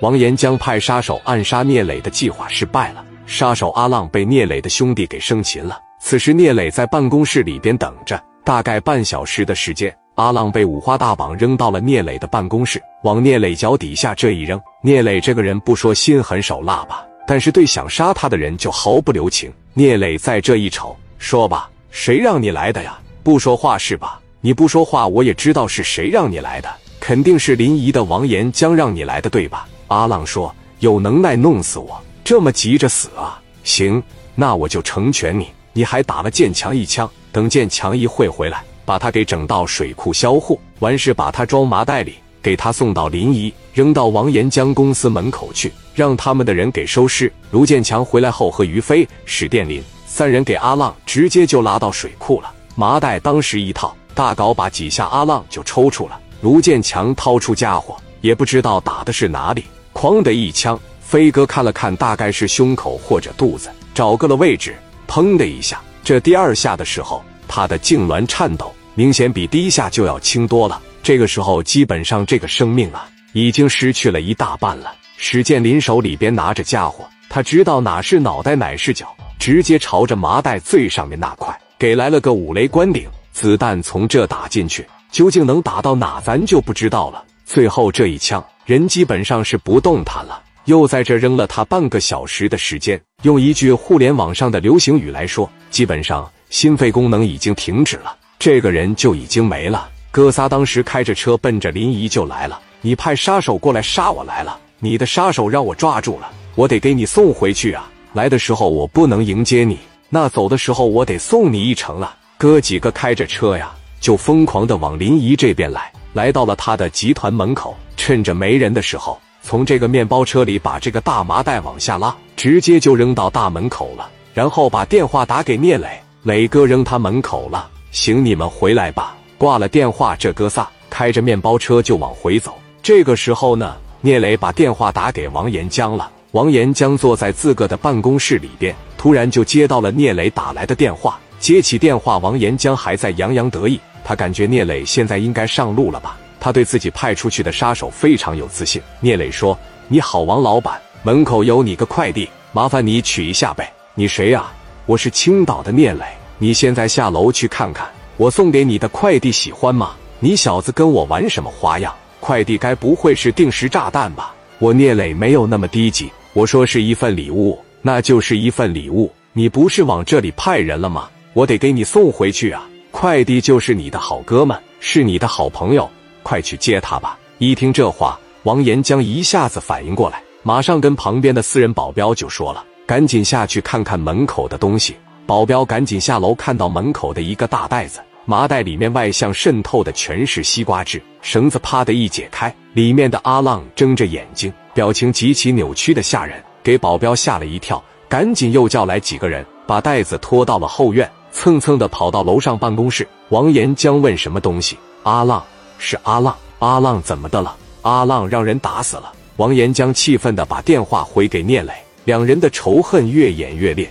王岩江派杀手暗杀聂磊的计划失败了，杀手阿浪被聂磊的兄弟给生擒了。此时聂磊在办公室里边等着，大概半小时的时间，阿浪被五花大绑扔到了聂磊的办公室，往聂磊脚底下这一扔。聂磊这个人不说心狠手辣吧，但是对想杀他的人就毫不留情。聂磊在这一瞅，说吧，谁让你来的呀？不说话是吧？你不说话，我也知道是谁让你来的，肯定是临沂的王岩江让你来的，对吧？阿浪说：“有能耐弄死我，这么急着死啊？行，那我就成全你。你还打了建强一枪，等建强一会回来，把他给整到水库销户，完事把他装麻袋里，给他送到临沂，扔到王岩江公司门口去，让他们的人给收尸。卢建强回来后，和于飞、史殿林三人给阿浪直接就拉到水库了，麻袋当时一套。”大镐把几下，阿浪就抽搐了。卢建强掏出家伙，也不知道打的是哪里，哐的一枪。飞哥看了看，大概是胸口或者肚子，找个了位置，砰的一下。这第二下的时候，他的痉挛颤抖，明显比第一下就要轻多了。这个时候，基本上这个生命啊，已经失去了一大半了。史建林手里边拿着家伙，他知道哪是脑袋，哪是脚，直接朝着麻袋最上面那块给来了个五雷关顶。子弹从这打进去，究竟能打到哪，咱就不知道了。最后这一枪，人基本上是不动弹了。又在这扔了他半个小时的时间，用一句互联网上的流行语来说，基本上心肺功能已经停止了，这个人就已经没了。哥仨当时开着车奔着临沂就来了，你派杀手过来杀我来了，你的杀手让我抓住了，我得给你送回去啊。来的时候我不能迎接你，那走的时候我得送你一程了。哥几个开着车呀，就疯狂的往临沂这边来，来到了他的集团门口，趁着没人的时候，从这个面包车里把这个大麻袋往下拉，直接就扔到大门口了。然后把电话打给聂磊，磊哥扔他门口了，行，你们回来吧。挂了电话，这哥仨开着面包车就往回走。这个时候呢，聂磊把电话打给王岩江了。王岩江坐在自个的办公室里边，突然就接到了聂磊打来的电话。接起电话，王岩江还在洋洋得意。他感觉聂磊现在应该上路了吧？他对自己派出去的杀手非常有自信。聂磊说：“你好，王老板，门口有你个快递，麻烦你取一下呗。”“你谁呀？”“我是青岛的聂磊。”“你现在下楼去看看，我送给你的快递喜欢吗？”“你小子跟我玩什么花样？快递该不会是定时炸弹吧？”“我聂磊没有那么低级，我说是一份礼物，那就是一份礼物。你不是往这里派人了吗？”我得给你送回去啊！快递就是你的好哥们，是你的好朋友，快去接他吧。一听这话，王岩江一下子反应过来，马上跟旁边的私人保镖就说了：“赶紧下去看看门口的东西。”保镖赶紧下楼，看到门口的一个大袋子，麻袋里面外向渗透的全是西瓜汁，绳子啪的一解开，里面的阿浪睁着眼睛，表情极其扭曲的吓人，给保镖吓了一跳，赶紧又叫来几个人，把袋子拖到了后院。蹭蹭的跑到楼上办公室，王岩江问什么东西？阿浪是阿浪，阿浪怎么的了？阿浪让人打死了。王岩江气愤的把电话回给聂磊，两人的仇恨越演越烈。